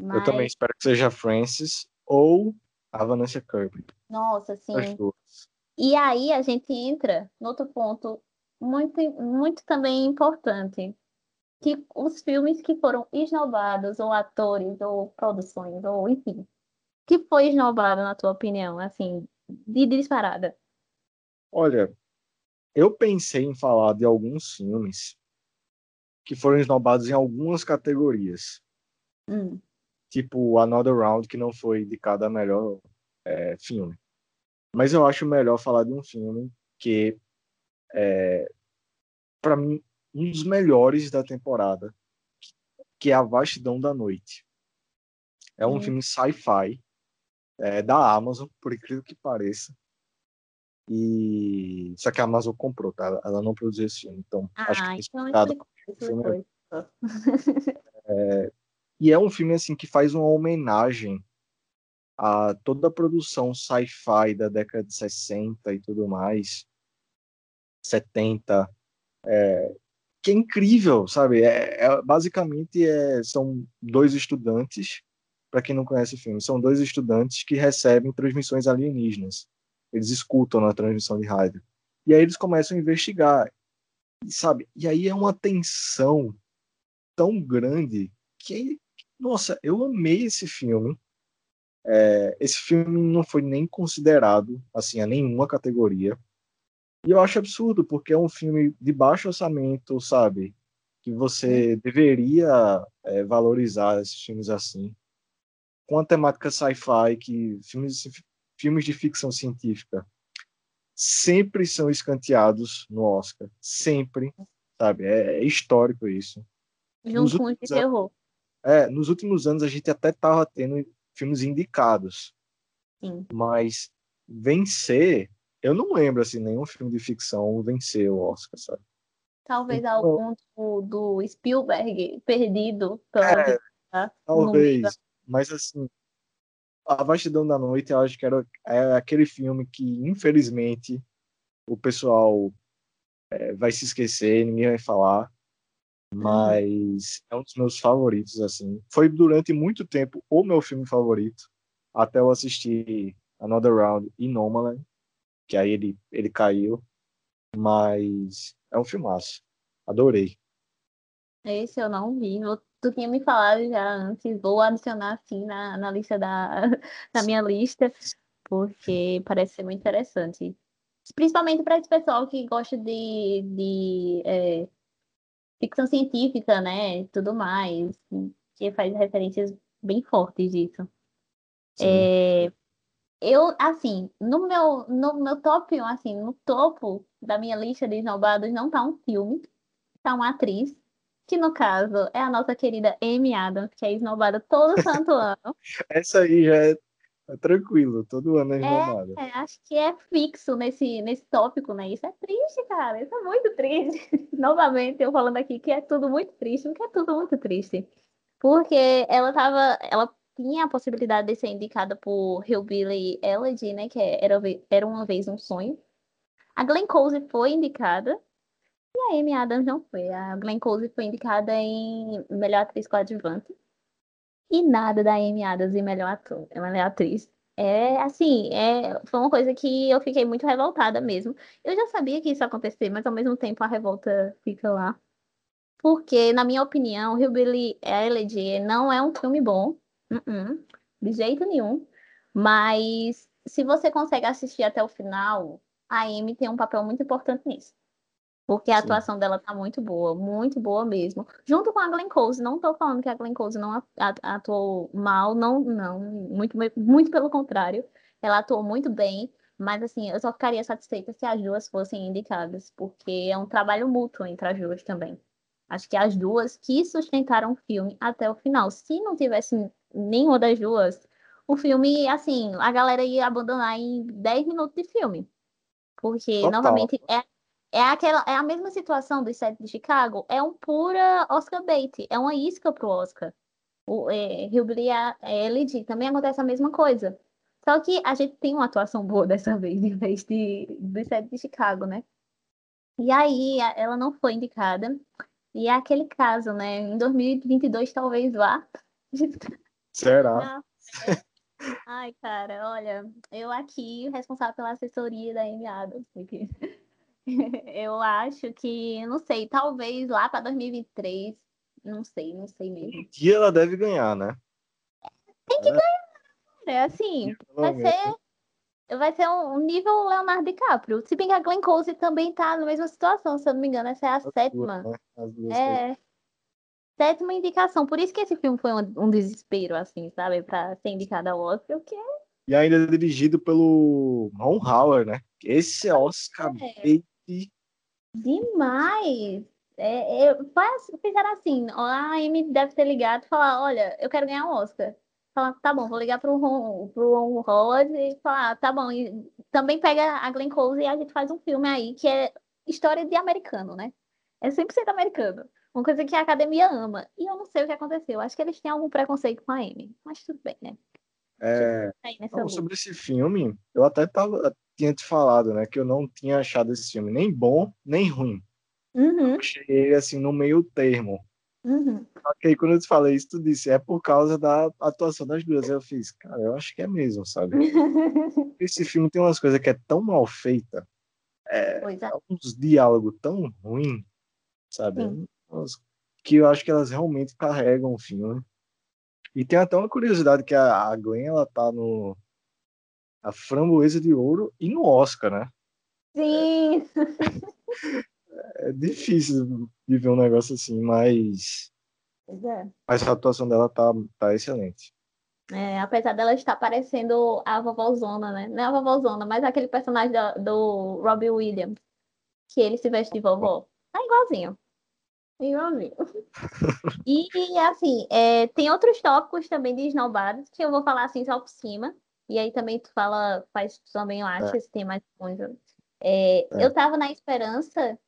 Eu também Mas, espero que seja a Frances ou a Vanessa Kirby. nossa, As assim. duas. E aí a gente entra no outro ponto muito, muito também importante, que os filmes que foram esnobados, ou atores, ou produções, ou enfim, que foi esnobado, na tua opinião, assim, de disparada? Olha, eu pensei em falar de alguns filmes que foram esnobados em algumas categorias. Hum, Tipo Another Round, que não foi indicado a melhor é, filme. Mas eu acho melhor falar de um filme que é, para mim, um dos melhores da temporada, que é A Vastidão da Noite. É um Hum. filme sci-fi é, da Amazon, por incrível que pareça. E só que a Amazon comprou, tá? Ela não produziu esse filme, então acho que Ah, então filme explicou. E é um filme assim que faz uma homenagem a toda a produção sci-fi da década de 60 e tudo mais, 70, é, que é incrível, sabe? É, é- basicamente é, são dois estudantes, para quem não conhece o filme, são dois estudantes que recebem transmissões alienígenas. Eles escutam na transmissão de rádio. E aí eles começam a investigar, sabe? E aí é uma tensão tão grande que, nossa, eu amei esse filme. É, esse filme não foi nem considerado assim a nenhuma categoria. E eu acho absurdo, porque é um filme de baixo orçamento, sabe? Que você deveria é, valorizar esses filmes assim. Com a temática sci-fi, que filmes, filmes de ficção científica sempre são escanteados no Oscar. Sempre, sabe? É, é histórico isso. Nos Junto com os de últimos anos- terror. É, nos últimos anos a gente até tava tendo filmes indicados, Sim. mas vencer, eu não lembro assim nenhum filme de ficção vencer o Oscar, sabe? Talvez Então- algum do, do Spielberg perdido pela É, vida, da- Talvez, mas assim, A Vastidão da Noite, eu acho que era é aquele filme que infelizmente o pessoal é, vai se esquecer, ninguém vai falar, mas é um dos meus favoritos assim. Foi durante muito tempo o meu filme favorito, até eu assistir Another Round e Nomadland, que aí ele ele caiu, mas é um filmaço. Adorei. Esse eu não vi. Tu tinha me falado já antes, vou adicionar assim na, na lista da, (laughs) na minha lista, porque parece ser muito interessante. Principalmente para esse pessoal que gosta de, de é, ficção científica, né? Tudo mais, que faz referências bem fortes disso. É, eu, assim, no meu, no meu top 1, assim, no topo da minha lista de esnobados não tá um filme, tá uma atriz, que no caso é a nossa querida Amy Adams, que é esnobada todo santo (laughs) ano. Essa aí já é, é tranquilo, todo ano é renomada. É, acho que é fixo nesse, nesse tópico, né? Isso é triste, cara. Isso é muito triste. (laughs) Novamente, eu falando aqui que é tudo muito triste, porque é tudo muito triste. Porque ela tava. Ela tinha a possibilidade de ser indicada por Hillbilly Elegy, né? Que é era, era uma vez um sonho. A Glenn Close foi indicada. E a Amy Adams não foi. A Glenn Close foi indicada em melhor atriz coadjuvante. E nada da Amy Adams em melhor, ator, melhor atriz. É assim, é, foi uma coisa que eu fiquei muito revoltada mesmo. Eu já sabia que isso ia acontecer, mas ao mesmo tempo a revolta fica lá. Porque, na minha opinião, Hillbilly Elegy não é um filme bom. Uh-uh. de jeito nenhum. Mas se você consegue assistir até o final, a Amy tem um papel muito importante nisso. Porque a Sim. atuação dela tá muito boa, muito boa mesmo. Junto com a Glenn Close, não tô falando que a Glenn Close não atuou mal, não, não, muito, muito pelo contrário. Ela atuou muito bem, mas assim, eu só ficaria satisfeita se as duas fossem indicadas, porque é um trabalho mútuo entre as duas também. Acho que as duas que sustentaram o filme até o final. Se não tivesse nenhuma das duas, o filme, assim, a galera ia abandonar em 10 minutos de filme. Porque, Total. novamente, é é, aquela, é a mesma situação do set de Chicago, é um pura Oscar bait, é uma isca pro Oscar. O é, Hillbilly Elegy também acontece a mesma coisa. Só que a gente tem uma atuação boa (laughs) dessa vez, em vez de, do set de Chicago, né? E aí, ela não foi indicada. E é aquele caso, né? Em 2022 talvez vá. (laughs) Será? Ai, cara, olha, eu aqui, responsável pela assessoria da Amy Adams, porque (laughs) eu acho que, não sei, talvez lá para 2023, não sei, não sei mesmo. Um dia ela deve ganhar, né? Tem que é. ganhar, né? Assim, vai ser, vai ser um nível Leonardo DiCaprio. Se bem que a Glenn Close também tá na mesma situação, se eu não me engano, essa é a As sétima. Duas, né? duas é. Sétima indicação. Por isso que esse filme foi um, um desespero, assim, sabe? Pra ser indicado ao Oscar, o que E ainda é dirigido pelo Ron Howard, né? Esse é Oscar é. Demais! É, é, fizeram assim, a Amy deve ter ligado e falar, olha, eu quero ganhar um Oscar. Falar, tá bom, vou ligar pro Ron, pro Ron Howard e falar, ah, tá bom. E também pega a Glenn Close e a gente faz um filme aí que é história de americano, né? É 100% americano. Uma coisa que a academia ama. E eu não sei o que aconteceu. Acho que eles têm algum preconceito com a Amy. Mas tudo bem, né? É... Sobre esse filme, eu até tava, tinha te falado, né? Que eu não tinha achado esse filme nem bom, nem ruim. Uhum. achei ele, assim, no meio termo. Uhum. Só que aí, quando eu te falei isso, tu disse, é por causa da atuação das duas. Eu fiz, cara, eu acho que é mesmo, sabe? (laughs) esse filme tem umas coisas que é tão mal feita. É, é. uns diálogos tão ruins, sabe? Que eu acho que elas realmente carregam o filme. E tem até uma curiosidade que a Gwen, ela tá no, a Framboesa de Ouro e no Oscar, né? Sim! É, é difícil de ver um negócio assim, mas. É. Mas a atuação dela tá, tá excelente. É, apesar dela estar parecendo a vovózona, né? Não é a vovózona, mas aquele personagem do, do Robbie Williams, que ele se veste de vovó. Tá igualzinho. Igualzinho. (laughs) e, assim, é, tem outros tópicos também de esnobados que eu vou falar assim só por cima. E aí também tu fala, faz também, eu acho, é. se tem mais coisa. É, é. Eu tava na esperança,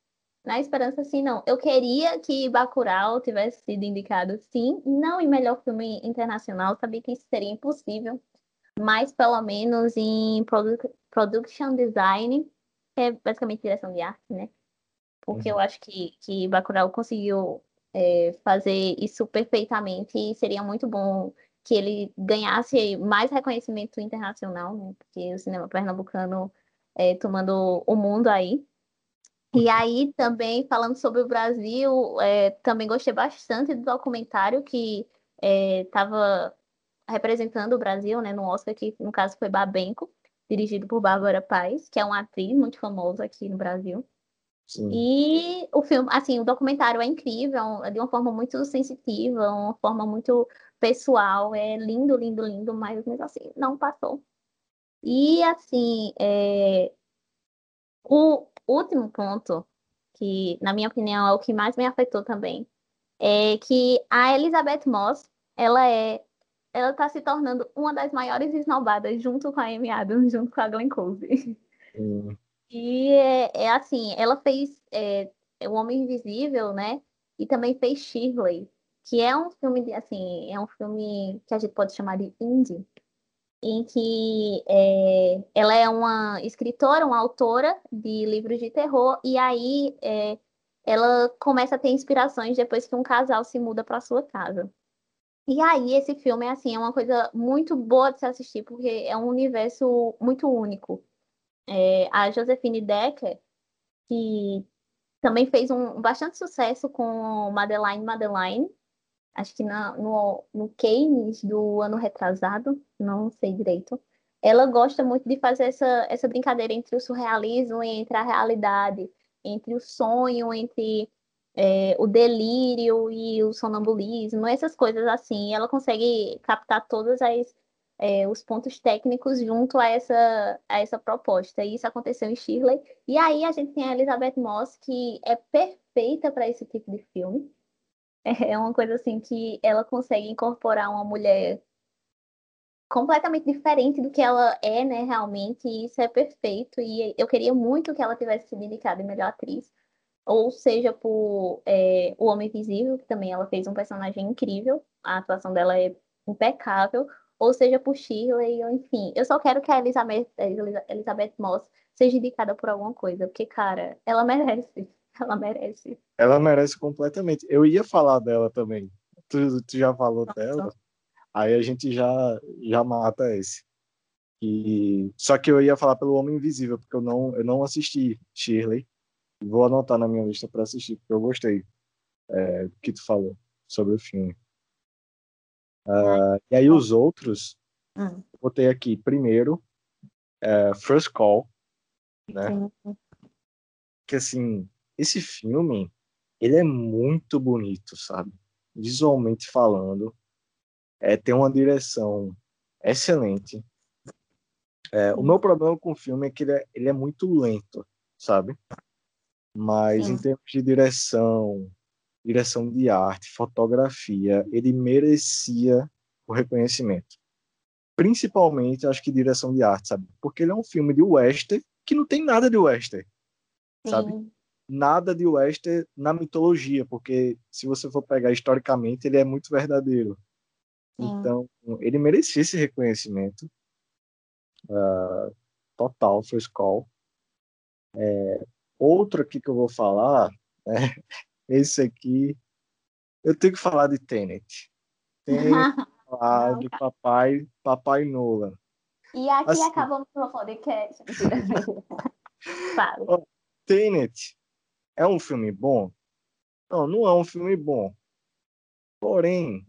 na esperança assim, não. Eu queria que Bacurau tivesse sido indicado, sim, não em melhor filme internacional, sabia que isso seria impossível, mas pelo menos em produ production design, que é basicamente direção de arte, né? Porque uhum. eu acho que, que Bacurau conseguiu é, fazer isso perfeitamente e seria muito bom que ele ganhasse mais reconhecimento internacional, né? Porque o cinema pernambucano é, tomando o mundo aí. E aí também falando sobre o Brasil, é, também gostei bastante do documentário que estava é, representando o Brasil, né, no Oscar, que no caso foi Babenco, dirigido por Bárbara Paz, que é uma atriz muito famosa aqui no Brasil. Sim. E o filme, assim, o documentário é incrível, é de uma forma muito sensitiva, uma forma muito pessoal, é lindo, lindo, lindo, mas mesmo assim, não passou. E assim, é... o último ponto, que na minha opinião é o que mais me afetou também, é que a Elizabeth Moss, ela é ela está se tornando uma das maiores esnobadas junto com a Amy Adams, junto com a Glenn Close. Hum. E é, é assim, ela fez é, O Homem Invisível, né? E também fez Shirley, que é um filme, assim, é um filme que a gente pode chamar de indie, em que é, ela é uma escritora, uma autora de livros de terror, e aí é, ela começa a ter inspirações depois que um casal se muda para sua casa. E aí esse filme é assim, é uma coisa muito boa de se assistir, porque é um universo muito único é, a Josephine Decker, que também fez um bastante sucesso com Madeline Madeline, acho que na, no, no Cannes do ano retrasado, não sei direito. Ela gosta muito de fazer essa, essa brincadeira entre o surrealismo e entre a realidade, entre o sonho, entre é, o delírio e o sonambulismo, essas coisas assim. Ela consegue captar todos as, é, os pontos técnicos junto a essa, a essa proposta. E isso aconteceu em Shirley. E aí a gente tem a Elizabeth Moss, que é perfeita para esse tipo de filme. É uma coisa assim que ela consegue incorporar uma mulher completamente diferente do que ela é, né, realmente, e isso é perfeito, e eu queria muito que ela tivesse sido indicada em melhor atriz, ou seja, por é, O Homem Invisível, que também ela fez um personagem incrível, a atuação dela é impecável, ou seja, por Shirley, ou enfim, eu só quero que a Elizabeth, Elizabeth Moss seja indicada por alguma coisa, porque, cara, ela merece, (laughs) ela merece. Ela merece completamente. Eu ia falar dela também. Tu, tu já falou Nossa. dela? Aí a gente já, já mata esse. E, só que eu ia falar pelo Homem Invisível, porque eu não, eu não assisti Shirley. Vou anotar na minha lista para assistir, porque eu gostei é, do que tu falou sobre o filme. Uh, e aí os outros, hum. botei aqui primeiro, é, First Call, né? Sim. Que assim, esse filme, ele é muito bonito, sabe? Visualmente falando é, tem uma direção excelente. É, o meu problema com o filme é que ele é, ele é muito lento, sabe? Mas Sim. em termos de direção, direção de arte, fotografia, ele merecia o reconhecimento. Principalmente, acho que direção de arte, sabe? Porque ele é um filme de western que não tem nada de western, Sim. sabe? Nada de western na mitologia, porque se você for pegar historicamente, ele é muito verdadeiro. Então, ele merecia esse reconhecimento uh, total, First Call. É, outro aqui que eu vou falar, né, esse aqui, eu tenho que falar de Tenet. Tenho que (laughs) falar de Papai, Papai Nolan. E aqui assim, acabamos o podcast. (laughs) Tenet é um filme bom? Não, não é um filme bom. Porém,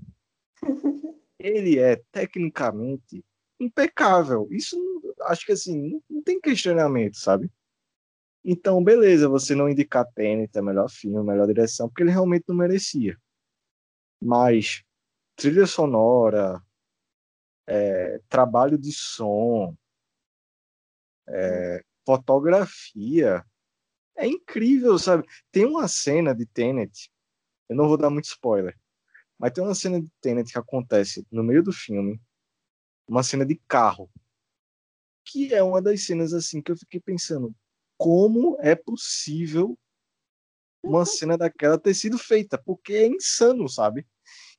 (laughs) ele é tecnicamente impecável. Isso acho que assim, não tem questionamento, sabe? Então, beleza, você não indicar Tenet, é melhor filme, melhor direção, porque ele realmente não merecia. Mas trilha sonora, é, trabalho de som, é, fotografia, é incrível, sabe? Tem uma cena de Tenet, eu não vou dar muito spoiler, mas tem uma cena de Tenet que acontece no meio do filme, uma cena de carro, que é uma das cenas assim que eu fiquei pensando, como é possível uma uhum. cena daquela ter sido feita? Porque é insano, sabe?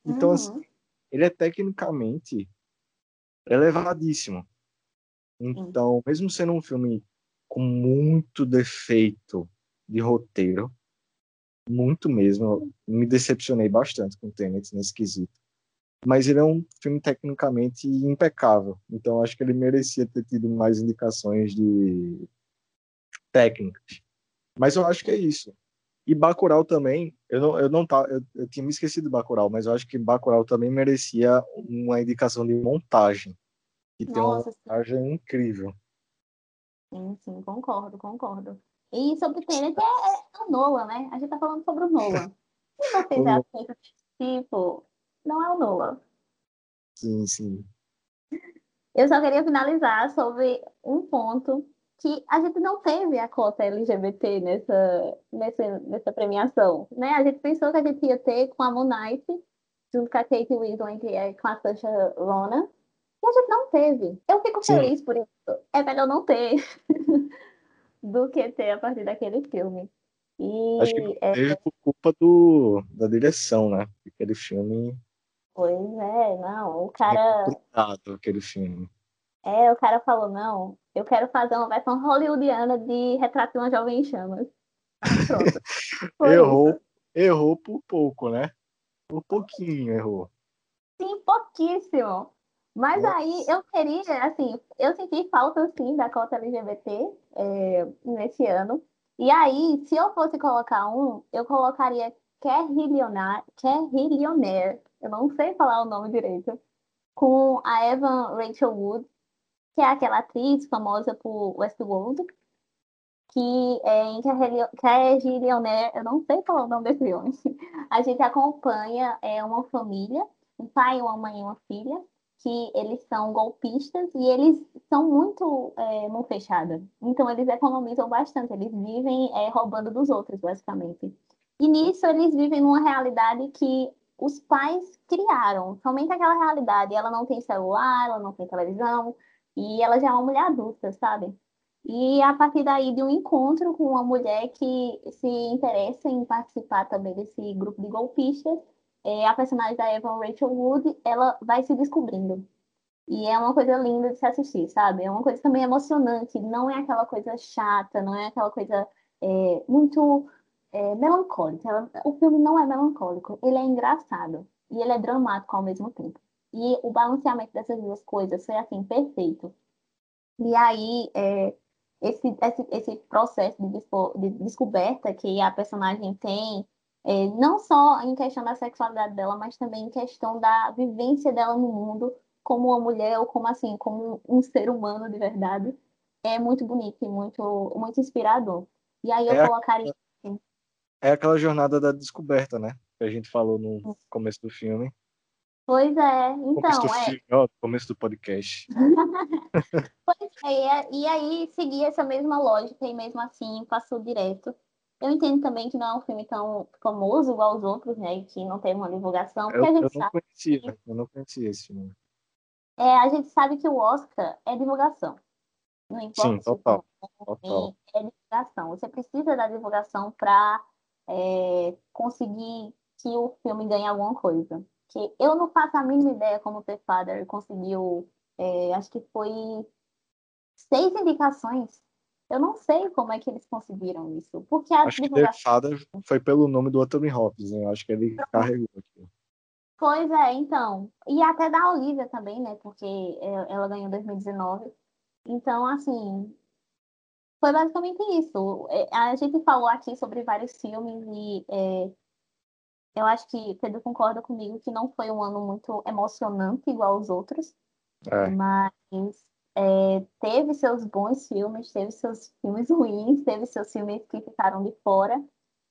Então, assim, uhum. assim, ele é tecnicamente elevadíssimo. Então, mesmo sendo um filme com muito defeito de roteiro, muito mesmo. Me decepcionei bastante com o Tenet nesse quesito. Mas ele é um filme tecnicamente impecável. Então acho que ele merecia ter tido mais indicações de técnicas. Mas eu acho que é isso. E Bacurau também, eu não, eu não tá, eu, eu tinha me esquecido de Bacurau, mas eu acho que Bacurau também merecia uma indicação de montagem. Que tem uma montagem incrível. Sim, sim, concordo, concordo. E sobre o Tenet é, é o Nolan, né? A gente tá falando sobre o Nolan. (laughs) Se você já aceitam tipo, não é o Nolan. Sim, sim. Eu só queria finalizar sobre um ponto que a gente não teve a cota LGBT nessa, nessa, nessa premiação, né? A gente pensou que a gente ia ter com a Moon Knight, junto com a Kate Winslet e com a Saoirse Ronan, e a gente não teve. Eu fico Sim. feliz por isso. É melhor não ter. (laughs) do que ter a partir daquele filme. E, Acho que é... teve por culpa do, da direção, né? Aquele filme. Pois é, não. O cara. É aquele filme. É, o cara falou: não, eu quero fazer uma versão hollywoodiana de Retrato de uma Jovem em Chamas. (laughs) errou, errou por pouco, né? Por pouquinho errou. Sim, pouquíssimo. Mas Nossa. aí eu queria, assim, eu senti falta, sim, da cota LGBT é, nesse ano. E aí, se eu fosse colocar um, eu colocaria Kerry Leonard, Eu não sei falar o nome direito. com a Evan Rachel Wood, que é aquela atriz famosa por Westworld, que é em a Gilionaire, eu não sei qual é o nome desse filme, (laughs) a gente acompanha é, uma família, um pai, uma mãe e uma filha, que eles são golpistas e eles são muito é, mão fechada. Então, eles economizam bastante, eles vivem é, roubando dos outros, basicamente. E nisso, eles vivem numa realidade que os pais criaram, somente aquela realidade. Ela não tem celular, ela não tem televisão, e ela já é uma mulher adulta, sabe? E a partir daí de um encontro com uma mulher que se interessa em participar também desse grupo de golpistas, é, a personagem da Evan Rachel Wood, ela vai se descobrindo. E é uma coisa linda de se assistir, sabe? É uma coisa também emocionante, não é aquela coisa chata, não é aquela coisa é, muito é, melancólica. O filme não é melancólico, ele é engraçado e ele é dramático ao mesmo tempo. E o balanceamento dessas duas coisas foi assim, perfeito. E aí, é, esse, esse, esse processo de, de descoberta que a personagem tem é, não só em questão da sexualidade dela, mas também em questão da vivência dela no mundo como uma mulher ou como assim, como um ser humano de verdade, é muito bonito e muito, muito inspirador. E aí eu é colocaria. Aquela, é aquela jornada da descoberta, né? Que a gente falou no começo do filme. Pois é, então. Começo é... Filme, ó, começo do podcast. (laughs) pois é, e aí seguir essa mesma lógica e mesmo assim passou direto eu entendo também que não é um filme tão famoso igual os outros, né? Que não teve uma divulgação. Eu, a gente eu não sabe conhecia, que... eu não conhecia esse filme. É, a gente sabe que o Oscar é divulgação. Não importa Sim, total. total. É divulgação. Você precisa da divulgação para é, conseguir que o filme ganhe alguma coisa. Que eu não faço a mínima ideia como o The Father conseguiu, é, acho que foi seis indicações eu não sei como é que eles conseguiram isso. Porque a acho divulgação... que The Father foi pelo nome do Anthony Hopkins, né? Eu acho que ele carregou aqui. Pois é, então. E até da Olivia também, né? Porque ela ganhou em 2019. Então, assim, foi basicamente isso. É, a gente falou aqui sobre vários filmes e é, eu acho que Pedro concorda comigo que não foi um ano muito emocionante igual os outros. É. Mas é, teve seus bons filmes, teve seus filmes ruins, teve seus filmes que ficaram de fora.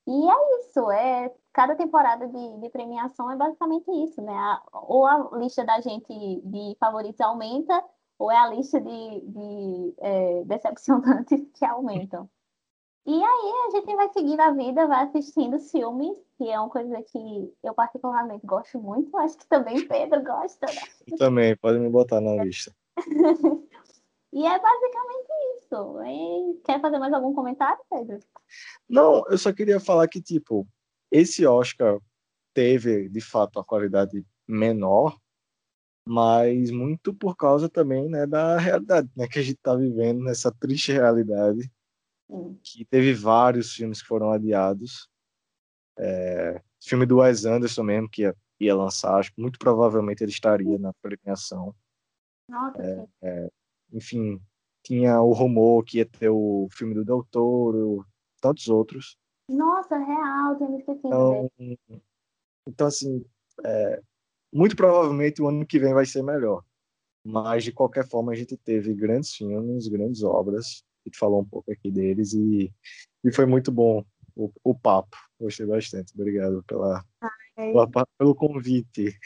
E é isso, é cada temporada de, de premiação é basicamente isso, né? A, ou a lista da gente de favoritos aumenta, ou é a lista de, de é, decepcionantes que aumentam. E aí a gente vai seguindo a vida, vai assistindo filmes, que é uma coisa que eu particularmente gosto muito, acho que também Pedro gosta. Né? (laughs) Também, pode me botar na lista. (laughs) E é basicamente isso. E quer fazer mais algum comentário, Pedro? Não, eu só queria falar que, tipo, esse Oscar teve, de fato, a qualidade menor, mas muito por causa também né, da realidade né, que a gente está vivendo, nessa triste realidade, Que teve vários filmes que foram adiados. É, filme do Wes Anderson mesmo, que ia, ia lançar, acho que muito provavelmente ele estaria na premiação. Nossa, é, é, enfim, tinha o rumor que ia ter o filme do Del Toro, tantos outros. Nossa, real, tinha me esquecido então, então, assim, é, muito provavelmente o ano que vem vai ser melhor. Mas, de qualquer forma, a gente teve grandes filmes, grandes obras. Gente falou um pouco aqui deles e, e foi muito bom o, o papo. Gostei bastante. Obrigado pela, Ai. pelo convite.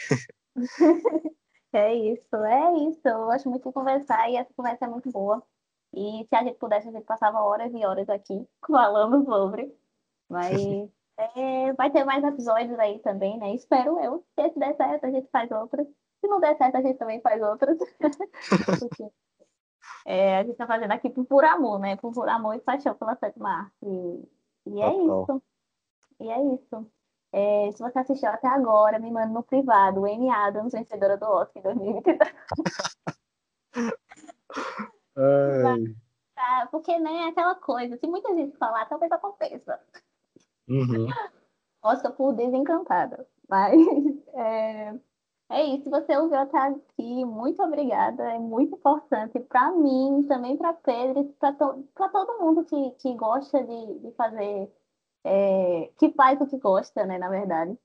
(laughs) É isso, é isso. Eu gosto muito de conversar e essa conversa é muito boa. E se a gente pudesse, a gente passava horas e horas aqui (laughs) falando sobre. Mas (laughs) é, vai ter mais episódios aí também, né? Espero eu. Se esse der certo, a gente faz outros. Se não der certo, a gente também faz outros. É, a gente tá fazendo aqui por, por amor, né? Por, por amor e paixão pela sétima arte. E, e é isso. E é isso. É, se você assistiu até agora, me manda no privado, Amy Adams, vencedora do Oscar em (laughs) 2022. (laughs) tá, porque, né, aquela coisa, se muita gente falar, talvez aconteça. Uhum. Oscar por desencantada. Mas (laughs) é, é isso, você ouviu até aqui, muito obrigada, é muito importante para mim, também para Pedro, para to todo mundo que, que gosta de, de fazer é, que faz o que gosta, né, na verdade.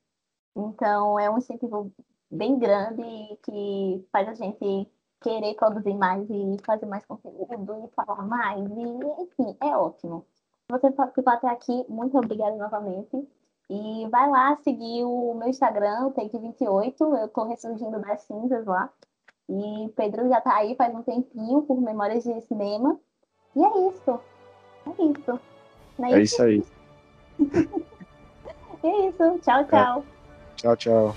Então, é um incentivo bem grande que faz a gente querer produzir mais e fazer mais conteúdo e falar mais. E, enfim, é ótimo. Você ficou até aqui, muito obrigada novamente. E vai lá seguir o meu Instagram, o Take28. Eu tô ressurgindo das cinzas lá. E Pedro já tá aí faz um tempinho por Memórias de Cinema. E é isso. É isso. Não é, é isso? isso aí. (laughs) é isso. Tchau, tchau. É. Tchau, tchau.